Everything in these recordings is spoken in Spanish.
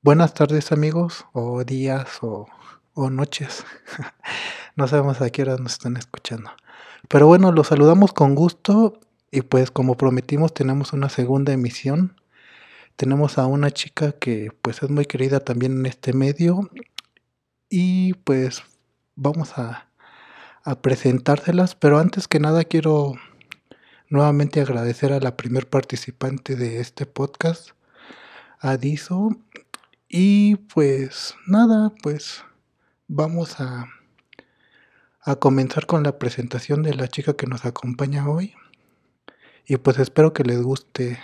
Buenas tardes amigos, o días, o, o noches. no sabemos a qué hora nos están escuchando. Pero bueno, los saludamos con gusto y pues como prometimos tenemos una segunda emisión. Tenemos a una chica que pues es muy querida también en este medio y pues vamos a, a presentárselas, pero antes que nada quiero nuevamente agradecer a la primer participante de este podcast, a Diso, y pues nada, pues vamos a, a comenzar con la presentación de la chica que nos acompaña hoy. Y pues espero que les guste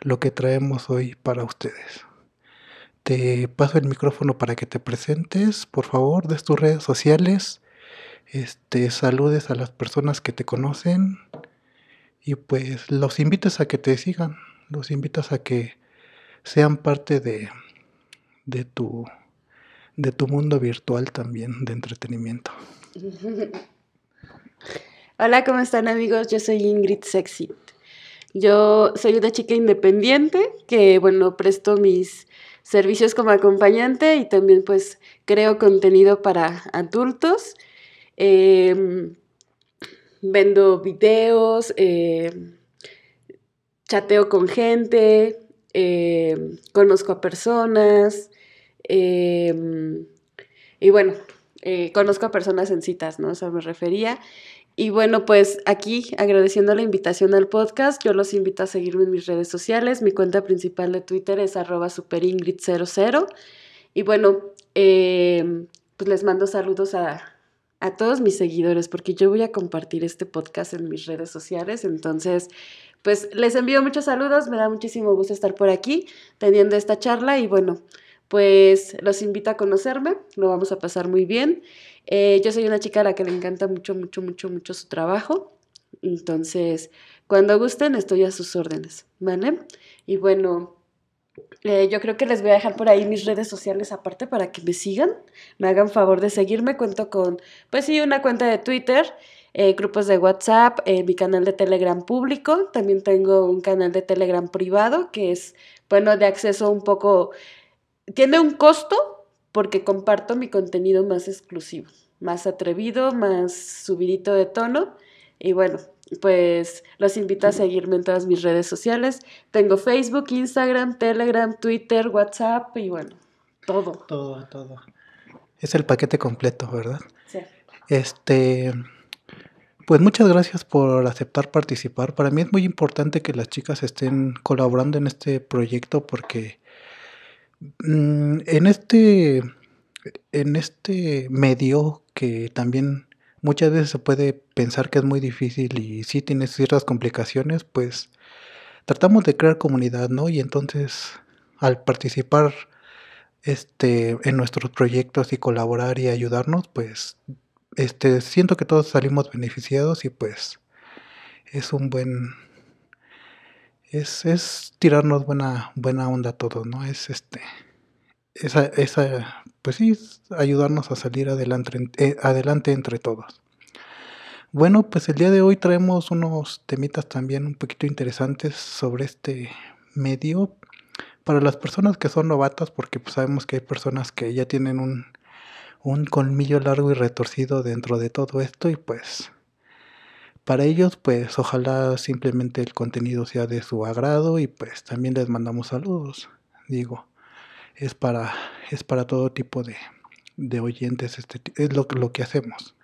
lo que traemos hoy para ustedes. Te paso el micrófono para que te presentes, por favor, de tus redes sociales. Este, saludes a las personas que te conocen y pues los invitas a que te sigan, los invitas a que sean parte de, de tu, de tu mundo virtual también de entretenimiento. Hola, ¿cómo están amigos? Yo soy Ingrid Sexy. Yo soy una chica independiente que, bueno, presto mis servicios como acompañante y también pues creo contenido para adultos. Eh, vendo videos, eh, chateo con gente, eh, conozco a personas, Em, y bueno, eh, conozco a personas en citas, ¿no? Eso me refería. Y bueno, pues aquí agradeciendo la invitación al podcast, yo los invito a seguirme en mis redes sociales. Mi cuenta principal de Twitter es arroba superingrid00. Y bueno, em, pues les mando saludos a, a todos mis seguidores porque yo voy a compartir este podcast en mis redes sociales. Entonces, pues les envío muchos saludos, me da muchísimo gusto estar por aquí teniendo esta charla y bueno, pues los invito a conocerme, lo vamos a pasar muy bien. Eh, yo soy una chica a la que le encanta mucho, mucho, mucho, mucho su trabajo. Entonces, cuando gusten, estoy a sus órdenes, ¿vale? Y bueno, eh, yo creo que les voy a dejar por ahí mis redes sociales aparte para que me sigan, me hagan favor de seguirme. Cuento con, pues sí, una cuenta de Twitter, eh, grupos de WhatsApp, mi canal de Telegram público. También tengo un canal de Telegram privado que es, bueno, de acceso un poco tiene un costo porque comparto mi contenido más exclusivo, más atrevido, más subidito de tono. Y bueno, pues los invito a seguirme en todas mis redes sociales. Tengo Facebook, Instagram, Telegram, Twitter, WhatsApp y bueno, todo. Todo, todo. Es el paquete completo, ¿verdad? Sí. Este, pues muchas gracias por aceptar participar. Para mí es muy importante que las chicas estén colaborando en este proyecto porque en este, en este medio que también muchas veces se puede pensar que es muy difícil y sí tiene ciertas complicaciones, pues tratamos de crear comunidad, ¿no? Y entonces al participar este, en nuestros proyectos y colaborar y ayudarnos, pues este, siento que todos salimos beneficiados y pues es un buen es, es tirarnos buena, buena onda a todos, ¿no? Es este, esa, esa, pues sí, ayudarnos a salir adelante, eh, adelante entre todos. Bueno, pues el día de hoy traemos unos temitas también un poquito interesantes sobre este medio para las personas que son novatas, porque pues sabemos que hay personas que ya tienen un, un colmillo largo y retorcido dentro de todo esto y pues para ellos, pues ojalá simplemente el contenido sea de su agrado y pues también les mandamos saludos. Digo, es para, es para todo tipo de, de oyentes, este, es lo, lo que hacemos.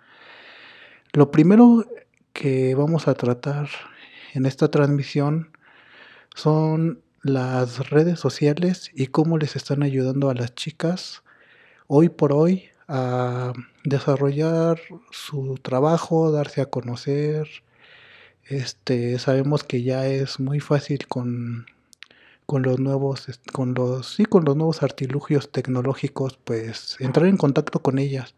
Lo primero que vamos a tratar en esta transmisión son las redes sociales y cómo les están ayudando a las chicas hoy por hoy a desarrollar su trabajo, darse a conocer. Este, sabemos que ya es muy fácil con, con los nuevos, con los, sí, con los nuevos artilugios tecnológicos, pues entrar en contacto con ellas.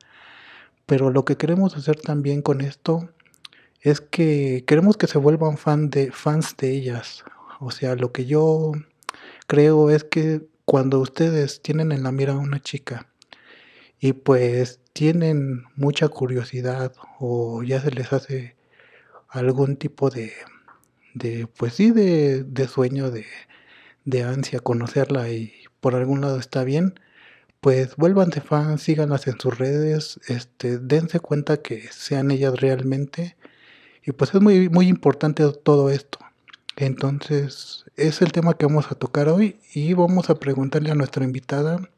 Pero lo que queremos hacer también con esto es que queremos que se vuelvan fan de, fans de ellas. O sea, lo que yo creo es que cuando ustedes tienen en la mira a una chica y pues tienen mucha curiosidad o ya se les hace algún tipo de, de pues sí, de, de sueño, de, de ansia conocerla y por algún lado está bien, pues vuélvanse fans, síganlas en sus redes, este, dense cuenta que sean ellas realmente. Y pues es muy, muy importante todo esto. Entonces, es el tema que vamos a tocar hoy y vamos a preguntarle a nuestra invitada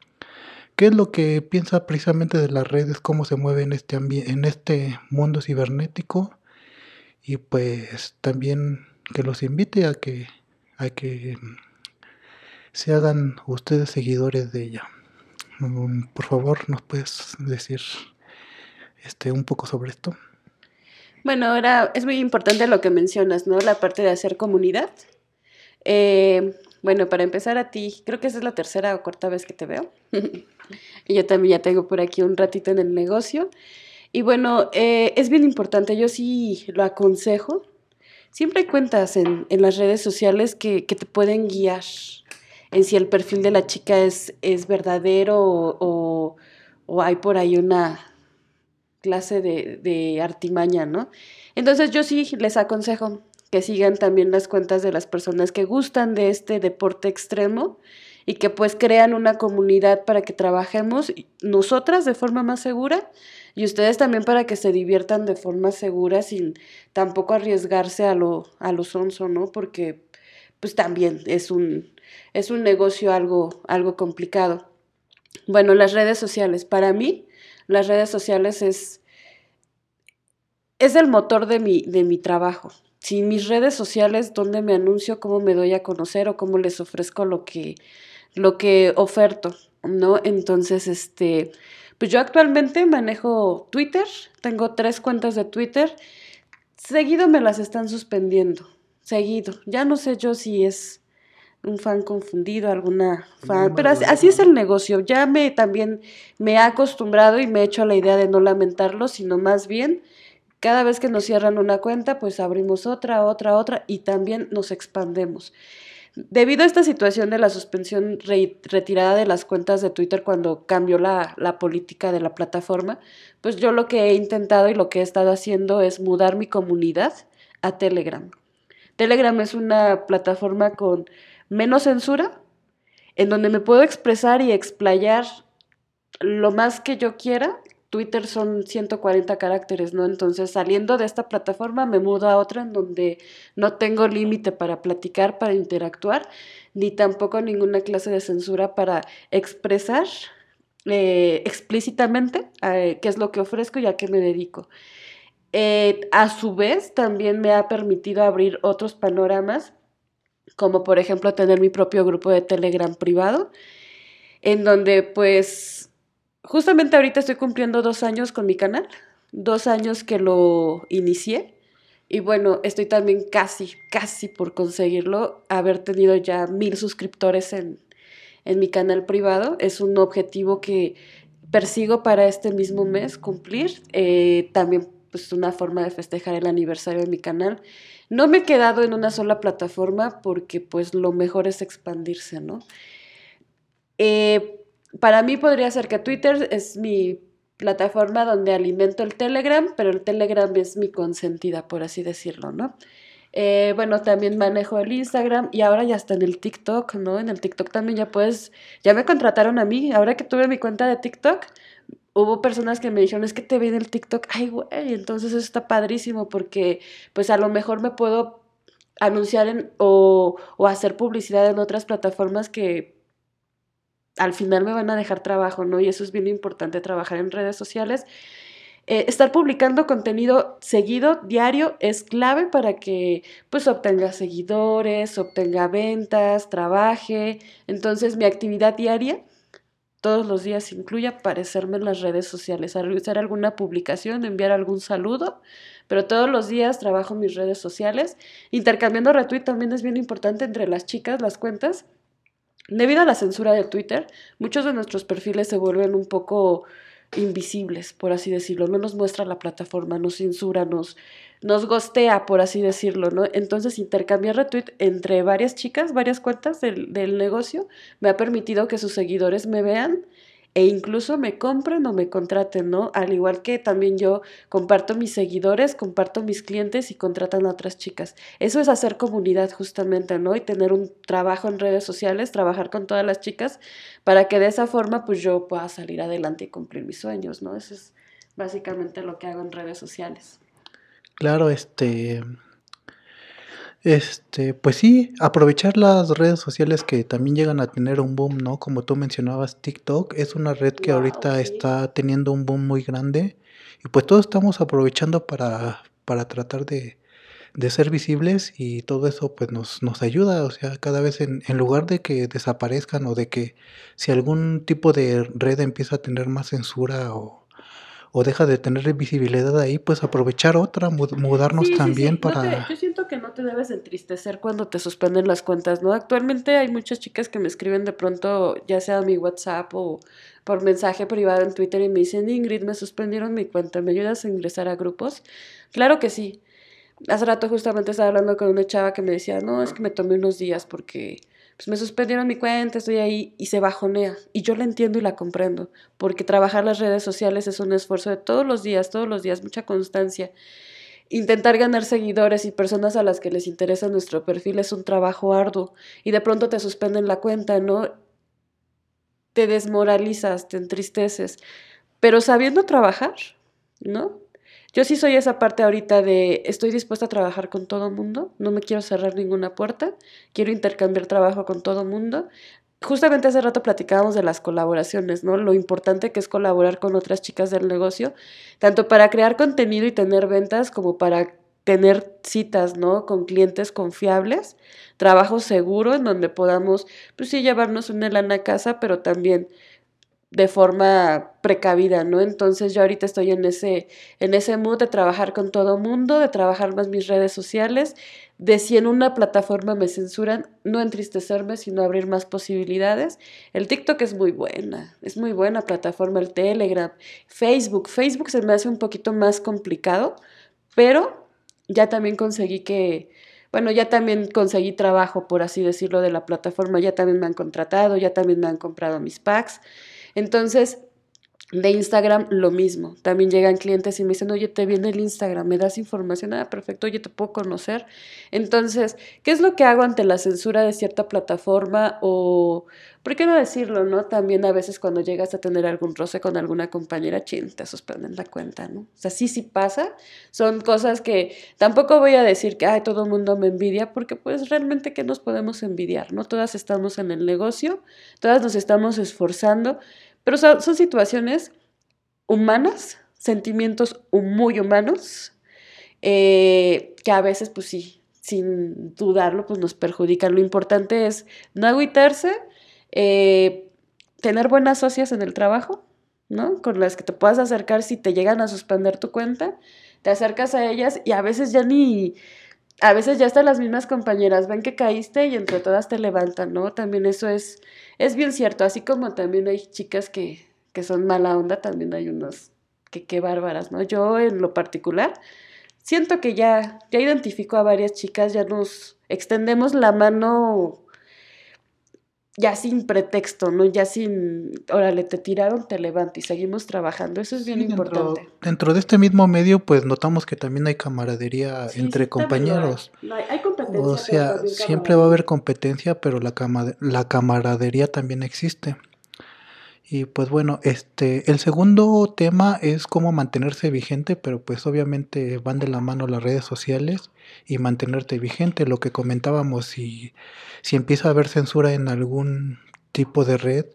qué es lo que piensa precisamente de las redes, cómo se mueve en este, en este mundo cibernético y pues también que los invite a que, a que se hagan ustedes seguidores de ella. Mm, por favor, ¿nos puedes decir este, un poco sobre esto? Bueno, ahora es muy importante lo que mencionas, ¿no? La parte de hacer comunidad. Eh, bueno, para empezar a ti, creo que esa es la tercera o cuarta vez que te veo. yo también ya tengo por aquí un ratito en el negocio. Y bueno, eh, es bien importante, yo sí lo aconsejo. Siempre hay cuentas en, en las redes sociales que, que, te pueden guiar en si el perfil de la chica es, es verdadero o, o, hay por ahí una clase de, de artimaña, ¿no? Entonces yo sí les aconsejo que sigan también las cuentas de las personas que gustan de este deporte extremo y que pues crean una comunidad para que trabajemos nosotras de forma más segura y ustedes también para que se diviertan de forma segura sin tampoco arriesgarse a lo, a lo sonso, ¿no? Porque pues también es un, es un negocio algo, algo complicado. Bueno, las redes sociales. Para mí, las redes sociales es, es el motor de mi, de mi trabajo. Sin mis redes sociales, ¿dónde me anuncio? ¿Cómo me doy a conocer? ¿O cómo les ofrezco lo que, lo que oferto? ¿No? Entonces, este, pues yo actualmente manejo Twitter, tengo tres cuentas de Twitter. Seguido me las están suspendiendo, seguido. Ya no sé yo si es un fan confundido, alguna fan, pero así, es el negocio. Ya me también me he acostumbrado y me he hecho a la idea de no lamentarlo, sino más bien cada vez que nos cierran una cuenta, pues abrimos otra, otra, otra y también nos expandemos. Debido a esta situación de la suspensión retirada de las cuentas de Twitter cuando cambió la, la, política de la plataforma, pues yo lo que he intentado y lo que he estado haciendo es mudar mi comunidad a Telegram. Telegram es una plataforma con menos censura, en donde me puedo expresar y explayar lo más que yo quiera. Twitter son 140 caracteres, ¿no? Entonces, saliendo de esta plataforma, me mudo a otra en donde no tengo límite para platicar, para interactuar, ni tampoco ninguna clase de censura para expresar eh, explícitamente eh, qué es lo que ofrezco y a qué me dedico. Eh, a su vez, también me ha permitido abrir otros panoramas como por ejemplo tener mi propio grupo de Telegram privado, en donde pues justamente ahorita estoy cumpliendo dos años con mi canal, dos años que lo inicié. Y bueno, estoy también casi, casi por conseguirlo, haber tenido ya mil suscriptores en, en mi canal privado. Es un objetivo que persigo para este mismo mes cumplir. Eh, también pues una forma de festejar el aniversario de mi canal. No me he quedado en una sola plataforma porque pues lo mejor es expandirse, ¿no? Eh, para mí podría ser que Twitter es mi plataforma donde alimento el Telegram, pero el Telegram es mi consentida, por así decirlo, ¿no? Eh, bueno, también manejo el Instagram y ahora ya está en el TikTok, ¿no? En el TikTok también ya puedes, ya me contrataron a mí, ahora que tuve mi cuenta de TikTok, hubo personas que me dijeron, es que te vi en el TikTok, ay, güey, entonces eso está padrísimo porque pues a lo mejor me puedo anunciar en, o, o hacer publicidad en otras plataformas que al final me van a dejar trabajo, ¿no? Y eso es bien importante, trabajar en redes sociales. Eh, estar publicando contenido seguido, diario, es clave para que pues obtenga seguidores, obtenga ventas, trabaje. Entonces mi actividad diaria todos los días incluye aparecerme en las redes sociales, realizar alguna publicación, enviar algún saludo, pero todos los días trabajo mis redes sociales. Intercambiando retweet también es bien importante entre las chicas, las cuentas. Debido a la censura de Twitter, muchos de nuestros perfiles se vuelven un poco invisibles, por así decirlo. No nos muestra la plataforma, nos censura, nos, nos gostea, por así decirlo, ¿no? Entonces, intercambiar retweet entre varias chicas, varias cuentas del, del negocio, me ha permitido que sus seguidores me vean e incluso me compren o me contraten, ¿no? Al igual que también yo comparto mis seguidores, comparto mis clientes y contratan a otras chicas. Eso es hacer comunidad justamente, ¿no? Y tener un trabajo en redes sociales, trabajar con todas las chicas para que de esa forma pues yo pueda salir adelante y cumplir mis sueños, ¿no? Eso es básicamente lo que hago en redes sociales. Claro, este, este, pues sí, aprovechar las redes sociales que también llegan a tener un boom, ¿no? Como tú mencionabas, TikTok es una red que ahorita está teniendo un boom muy grande y pues todos estamos aprovechando para, para tratar de, de ser visibles y todo eso pues nos, nos ayuda, o sea, cada vez en, en lugar de que desaparezcan o de que si algún tipo de red empieza a tener más censura o o deja de tener visibilidad ahí, pues aprovechar otra, mudarnos también para... yo siento que no te debes entristecer cuando te suspenden las cuentas, ¿no? Actualmente hay muchas chicas que me escriben de pronto, ya sea a mi WhatsApp o por mensaje privado en Twitter y me dicen, Ingrid, me suspendieron mi cuenta, ¿me ayudas a ingresar a grupos? Claro que sí. Hace rato justamente estaba hablando con una chava que me decía, no, es que me tomé unos días porque pues me suspendieron mi cuenta, estoy ahí y se bajonea. Y yo la entiendo y la comprendo, porque trabajar las redes sociales es un esfuerzo de todos los días, todos los días, mucha constancia. Intentar ganar seguidores y personas a las que les interesa nuestro perfil es un trabajo arduo y de pronto te suspenden la cuenta, ¿no? Te desmoralizas, te entristeces, pero sabiendo trabajar, ¿no? Yo sí soy esa parte ahorita de estoy dispuesta a trabajar con todo mundo, no me quiero cerrar ninguna puerta, quiero intercambiar trabajo con todo mundo. Justamente hace rato platicábamos de las colaboraciones, ¿no? Lo importante que es colaborar con otras chicas del negocio, tanto para crear contenido y tener ventas como para tener citas, ¿no? Con clientes confiables, trabajo seguro en donde podamos, pues sí, llevarnos una lana a casa, pero también de forma precavida, ¿no? Entonces yo ahorita estoy en ese, en ese mood de trabajar con todo mundo, de trabajar más mis redes sociales, de si en una plataforma me censuran, no entristecerme, sino abrir más posibilidades. El TikTok es muy buena, es muy buena plataforma, el Telegram, Facebook, Facebook se me hace un poquito más complicado, pero ya también conseguí que, bueno, ya también conseguí trabajo, por así decirlo, de la plataforma, ya también me han contratado, ya también me han comprado mis packs. Entonces, de Instagram lo mismo. También llegan clientes y me dicen, oye, te viene el Instagram, me das información, ah, perfecto, oye, te puedo conocer. Entonces, ¿qué es lo que hago ante la censura de cierta plataforma? O, ¿por qué no decirlo, no? También a veces cuando llegas a tener algún roce con alguna compañera, chin, te suspenden la cuenta, ¿no? O sea, sí, sí pasa. Son cosas que tampoco voy a decir que, ay, todo el mundo me envidia, porque pues realmente, ¿qué nos podemos envidiar, no? Todas estamos en el negocio, todas nos estamos esforzando pero son, situaciones humanas, sentimientos muy humanos, eh, que a veces, pues sí, sin dudarlo, pues nos perjudican. Lo importante es no agüitarse, eh, tener buenas socias en el trabajo, ¿no? Con las que te puedas acercar si te llegan a suspender tu cuenta, te acercas a ellas y a veces ya ni, a veces ya hasta las mismas compañeras ven que caíste y entre todas te levantan, ¿no? También eso es es bien cierto, así como también hay chicas que, que son mala onda, también hay unos que qué bárbaras, ¿no? Yo en lo particular siento que ya, ya identifico a varias chicas, ya nos extendemos la mano ya sin pretexto, ¿no? Ya sin, órale, te tiraron, te levanto y seguimos trabajando. Eso es bien importante. Dentro, de este mismo medio, pues notamos que también hay camaradería entre compañeros. Hay. competencia. O sea, siempre va a haber competencia, pero la, la camaradería también existe. Y pues bueno, este, el segundo tema es cómo mantenerse vigente, pero pues obviamente van de la mano las redes sociales y mantenerte vigente. Lo que comentábamos, si, si empieza a haber censura en algún tipo de red,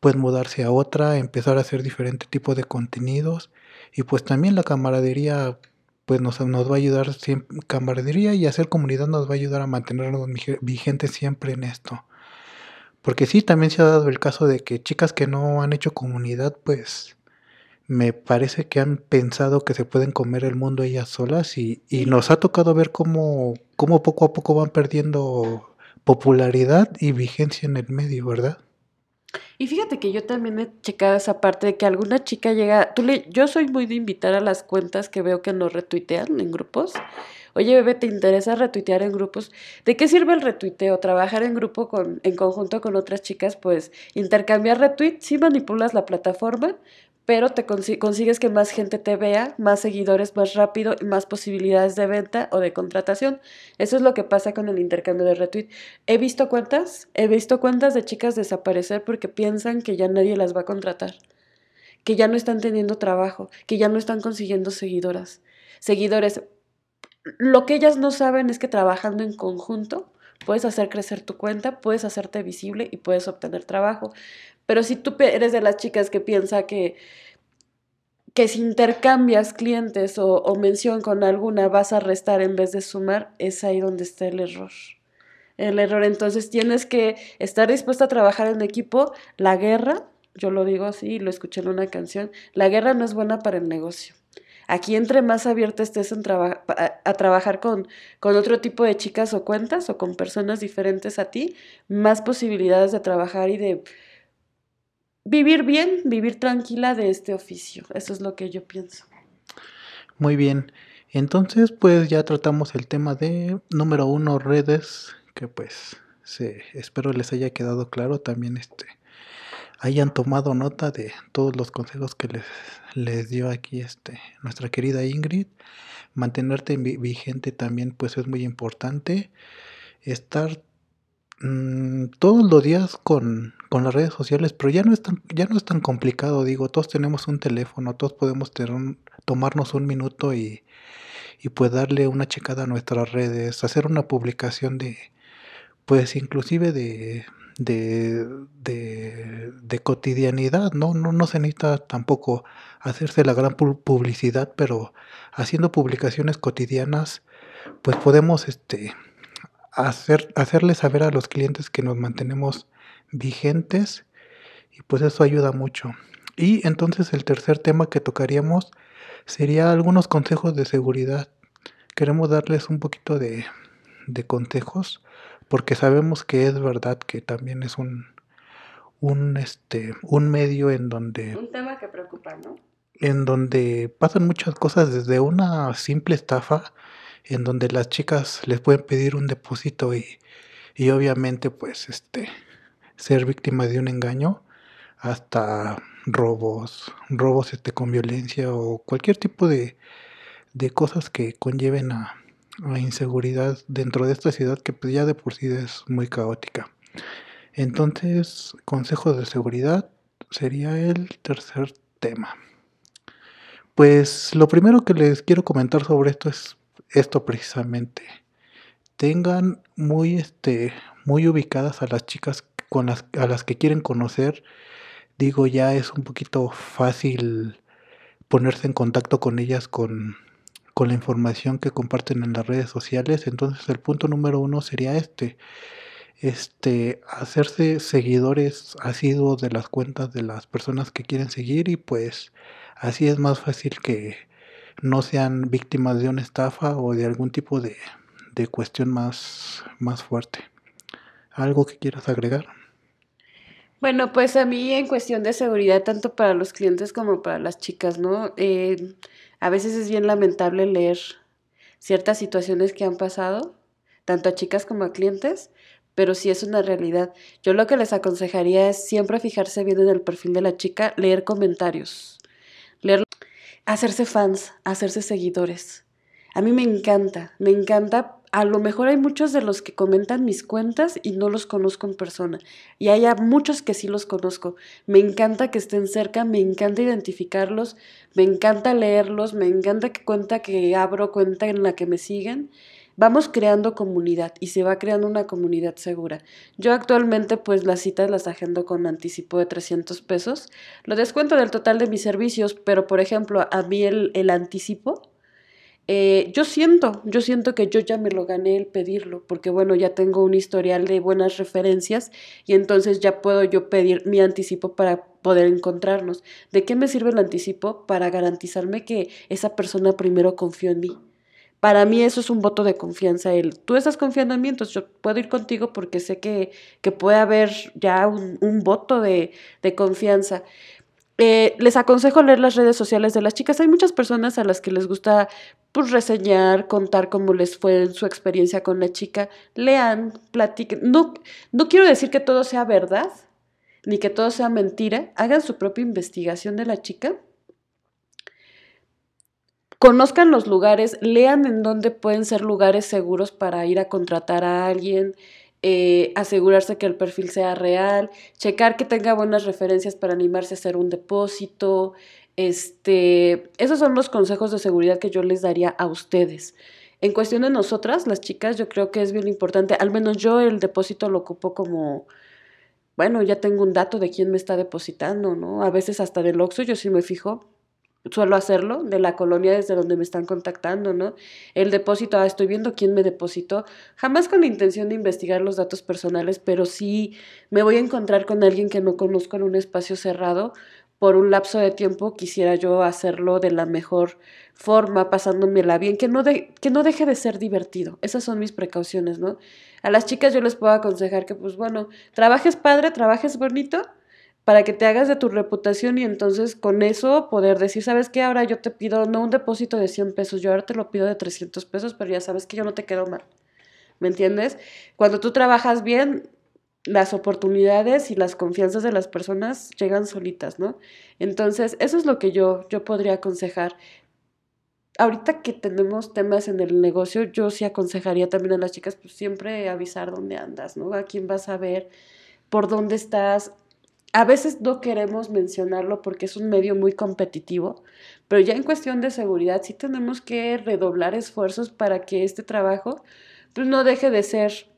pues mudarse a otra, empezar a hacer diferente tipo de contenidos. Y pues también la camaradería pues nos, nos va a ayudar, camaradería y hacer comunidad nos va a ayudar a mantenernos vigentes siempre en esto. Porque sí, también se ha dado el caso de que chicas que no han hecho comunidad, pues me parece que han pensado que se pueden comer el mundo ellas solas y, y nos ha tocado ver cómo, cómo poco a poco van perdiendo popularidad y vigencia en el medio, ¿verdad? Y fíjate que yo también he checado esa parte de que alguna chica llega, tú le, yo soy muy de invitar a las cuentas que veo que nos retuitean en grupos oye bebé, ¿te interesa retuitear en grupos? ¿De qué sirve el retuiteo? Trabajar en grupo con, en conjunto con otras chicas, pues intercambiar retweets, sí manipulas la plataforma, pero te consigues que más gente te vea, más seguidores más rápido y más posibilidades de venta o de contratación. Eso es lo que pasa con el intercambio de retweet. He visto cuentas, he visto cuentas de chicas desaparecer porque piensan que ya nadie las va a contratar, que ya no están teniendo trabajo, que ya no están consiguiendo seguidoras, seguidores. Lo que ellas no saben es que trabajando en conjunto puedes hacer crecer tu cuenta, puedes hacerte visible y puedes obtener trabajo. Pero si tú eres de las chicas que piensa que, que si intercambias clientes o, o mención con alguna vas a restar en vez de sumar, es ahí donde está el error. El error, entonces tienes que estar dispuesta a trabajar en equipo. La guerra, yo lo digo así, lo escuché en una canción, la guerra no es buena para el negocio. Aquí entre más abierta estés en a, trabajar con, con otro tipo de chicas o cuentas o con personas diferentes a ti, más posibilidades de trabajar y de vivir bien, vivir tranquila de este oficio. Eso es lo que yo pienso. Muy bien. Entonces, pues ya tratamos el tema de número uno, redes, que pues se, espero les haya quedado claro también este hayan tomado nota de todos los consejos que les, les dio aquí este nuestra querida Ingrid. Mantenerte vigente también pues es muy importante. Estar Mm, todos los días con, las redes sociales, pero ya no, es tan, ya no es tan complicado, digo, todos tenemos un teléfono, todos podemos tomarnos un minuto y, y pues darle una checada a nuestras redes, hacer una publicación de, pues inclusive de, de, de, cotidianidad, ¿no? ¿no? No se necesita tampoco hacerse la gran publicidad, pero haciendo publicaciones cotidianas, pues podemos, este, hacer, saber a los clientes que nos mantenemos vigentes y pues eso ayuda mucho. Y entonces el tercer tema que tocaríamos sería algunos consejos de seguridad. Queremos darles un poquito de, de consejos porque sabemos que es verdad que también es un, un, este, un medio en donde... Un tema que preocupa, ¿no? En donde pasan muchas cosas desde una simple estafa en donde las chicas les pueden pedir un depósito y, y obviamente pues este ser víctima de un engaño hasta robos, robos este, con violencia o cualquier tipo de, de cosas que conlleven a, a, inseguridad dentro de esta ciudad que pues ya de por sí es muy caótica. Entonces, consejos de seguridad sería el tercer tema. Pues lo primero que les quiero comentar sobre esto es esto precisamente. Tengan muy, este, muy ubicadas a las chicas con las, a las que quieren conocer. Digo, ya es un poquito fácil ponerse en contacto con ellas con, con la información que comparten en las redes sociales. Entonces el punto número uno sería este. Este, hacerse seguidores asiduos de las cuentas de las personas que quieren seguir y pues así es más fácil que, no sean víctimas de una estafa o de algún tipo de, de cuestión más, más fuerte. ¿Algo que quieras agregar? Bueno, pues a mí en cuestión de seguridad, tanto para los clientes como para las chicas, ¿no? Eh, a veces es bien lamentable leer ciertas situaciones que han pasado, tanto a chicas como a clientes, pero sí es una realidad. Yo lo que les aconsejaría es siempre fijarse bien en el perfil de la chica, leer comentarios, leer hacerse fans, hacerse seguidores. A mí me encanta, me encanta. A lo mejor hay muchos de los que comentan mis cuentas y no los conozco en persona. Y hay muchos que sí los conozco. Me encanta que estén cerca, me encanta identificarlos, me encanta leerlos, me encanta que cuenta que abro cuenta en la que me siguen vamos creando comunidad y se va creando una comunidad segura. Yo actualmente pues las citas las agendo con anticipo de 300 pesos. Lo descuento del total de mis servicios, pero por ejemplo a mí el, el anticipo, eh, yo siento, yo siento que yo ya me lo gané el pedirlo, porque bueno, ya tengo un historial de buenas referencias y entonces ya puedo yo pedir mi anticipo para poder encontrarnos. ¿De qué me sirve el anticipo? Para garantizarme que esa persona primero confió en mí para mí eso es un voto de confianza. El, tú estás confiando en mí, entonces yo puedo ir contigo porque sé que, que puede haber ya un, voto de, de, confianza. Eh, les aconsejo leer las redes sociales de las chicas. Hay muchas personas a las que les gusta pues, reseñar, contar cómo les fue su experiencia con la chica. Lean, platiquen. No, no quiero decir que todo sea verdad, ni que todo sea mentira. Hagan su propia investigación de la chica. Conozcan los lugares, lean en dónde pueden ser lugares seguros para ir a contratar a alguien, eh, asegurarse que el perfil sea real, checar que tenga buenas referencias para animarse a hacer un depósito. Este, esos son los consejos de seguridad que yo les daría a ustedes. En cuestión de nosotras, las chicas, yo creo que es bien importante, al menos yo el depósito lo ocupo como, bueno, ya tengo un dato de quién me está depositando, ¿no? A veces hasta del Oxxo yo sí me fijo suelo hacerlo, de la colonia desde donde me están contactando, ¿no? El depósito, ah, estoy viendo quién me depositó, jamás con la intención de investigar los datos personales, pero sí me voy a encontrar con alguien que no conozco en un espacio cerrado, por un lapso de tiempo quisiera yo hacerlo de la mejor forma, pasándomela bien, que no, que no deje de ser divertido. Esas son mis precauciones, ¿no? A las chicas yo les puedo aconsejar que, pues bueno, trabajes padre, trabajes bonito, para que te hagas de tu reputación y entonces con eso poder decir, ¿sabes qué? Ahora yo te pido no un depósito de 100 pesos, yo ahora te lo pido de 300 pesos, pero ya sabes que yo no te quedo mal. ¿Me entiendes? Cuando tú trabajas bien, las oportunidades y las confianzas de las personas llegan solitas, ¿no? Entonces, eso es lo que yo, yo podría aconsejar. Ahorita que tenemos temas en el negocio, yo sí aconsejaría también a las chicas, pues siempre avisar dónde andas, ¿no? A quién vas a ver, por dónde estás, a veces no queremos mencionarlo porque es un medio muy competitivo, pero ya en cuestión de seguridad sí tenemos que redoblar esfuerzos para que este trabajo pues, no deje de ser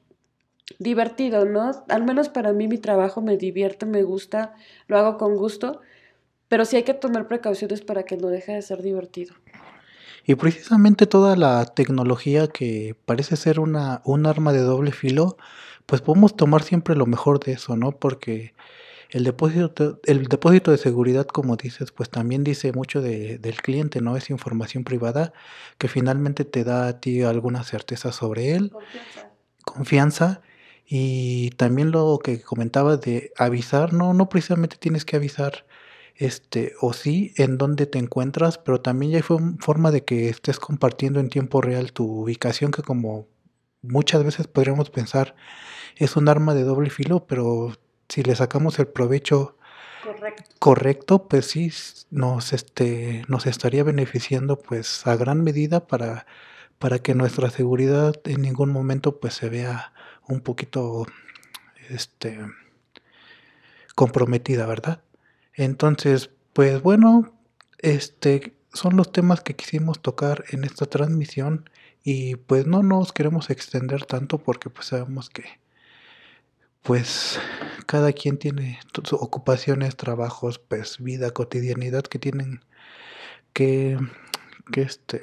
divertido, ¿no? Al menos para mí mi trabajo me divierte, me gusta, lo hago con gusto, pero sí hay que tomar precauciones para que no deje de ser divertido. Y precisamente toda la tecnología que parece ser una, un arma de doble filo, pues podemos tomar siempre lo mejor de eso, ¿no? Porque el depósito, el depósito de seguridad, como dices, pues también dice mucho de, del cliente, ¿no? Es información privada que finalmente te da a ti alguna certeza sobre él. Confianza. Confianza. Y también lo que comentabas de avisar, no, no precisamente tienes que avisar este, o sí, en dónde te encuentras, pero también ya fue forma de que estés compartiendo en tiempo real tu ubicación, que como muchas veces podríamos pensar es un arma de doble filo, pero si le sacamos el provecho correcto, pues sí nos este nos estaría beneficiando pues a gran medida para para que nuestra seguridad en ningún momento pues se vea un poquito este comprometida, ¿verdad? Entonces, pues bueno, este son los temas que quisimos tocar en esta transmisión y pues no nos queremos extender tanto porque pues sabemos que pues cada quien tiene sus ocupaciones, trabajos, pues vida, cotidianidad que tienen que, que este,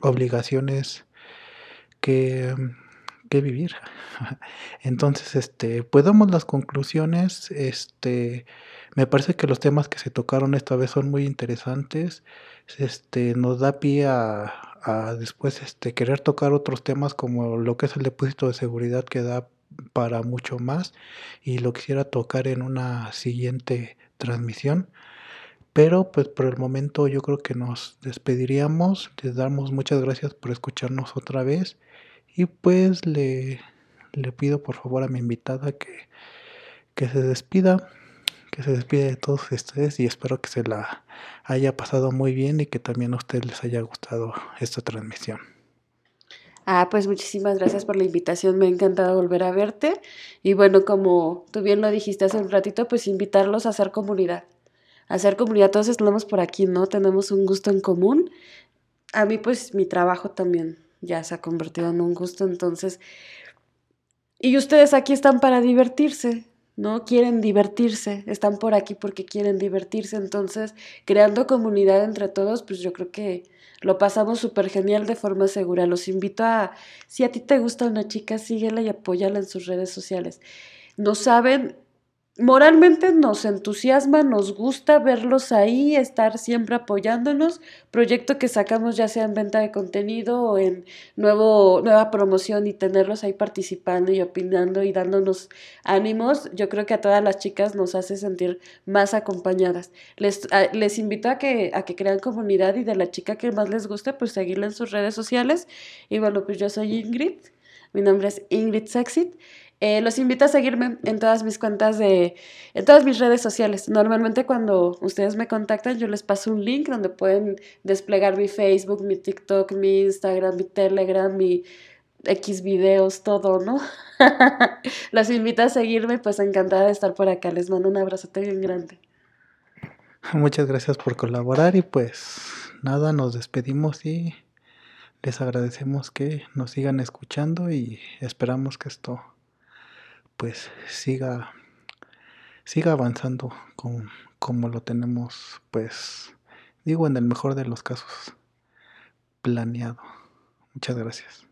obligaciones que, que vivir. Entonces, este, pues damos las conclusiones, este, me parece que los temas que se tocaron esta vez son muy interesantes, este, nos da pie a, a después este, querer tocar otros temas como lo que es el depósito de seguridad que da para mucho más y lo quisiera tocar en una siguiente transmisión. Pero pues por el momento yo creo que nos despediríamos. Les damos muchas gracias por escucharnos otra vez. Y pues le, le pido por favor a mi invitada que, que se despida. Que se despida de todos ustedes y espero que se la haya pasado muy bien y que también a ustedes les haya gustado esta transmisión. Ah, pues muchísimas gracias por la invitación, me ha encantado volver a verte. Y bueno, como tú bien lo dijiste hace un ratito, pues invitarlos a hacer comunidad. A hacer comunidad, todos estamos por aquí, ¿no? Tenemos un gusto en común. A mí pues mi trabajo también ya se ha convertido en un gusto, entonces... Y ustedes aquí están para divertirse, ¿no? Quieren divertirse, están por aquí porque quieren divertirse, entonces creando comunidad entre todos, pues yo creo que lo pasamos súper genial de forma segura. Los invito a, si a ti te gusta una chica, síguela y apóyala en sus redes sociales. No saben moralmente nos entusiasma, nos gusta verlos ahí, estar siempre apoyándonos. Proyecto que sacamos ya sea en venta de contenido o en nuevo, nueva promoción y tenerlos ahí participando y opinando y dándonos ánimos, yo creo que a todas las chicas nos hace sentir más acompañadas. Les, les invito a que, a que crean comunidad y de la chica que más les guste, pues seguirla en sus redes sociales. Y bueno, pues yo soy Ingrid. Mi nombre es Ingrid Sexit eh, los invito a seguirme en todas mis cuentas de, en todas mis redes sociales. Normalmente cuando ustedes me contactan yo les paso un link donde pueden desplegar mi Facebook, mi TikTok, mi Instagram, mi Telegram, mi X videos, todo, ¿no? los invito a seguirme, pues encantada de estar por acá. Les mando un abrazote bien grande. Muchas gracias por colaborar y pues nada, nos despedimos y les agradecemos que nos sigan escuchando y esperamos que esto pues siga, siga avanzando con, como lo tenemos, pues digo en el mejor de los casos, planeado. Muchas gracias.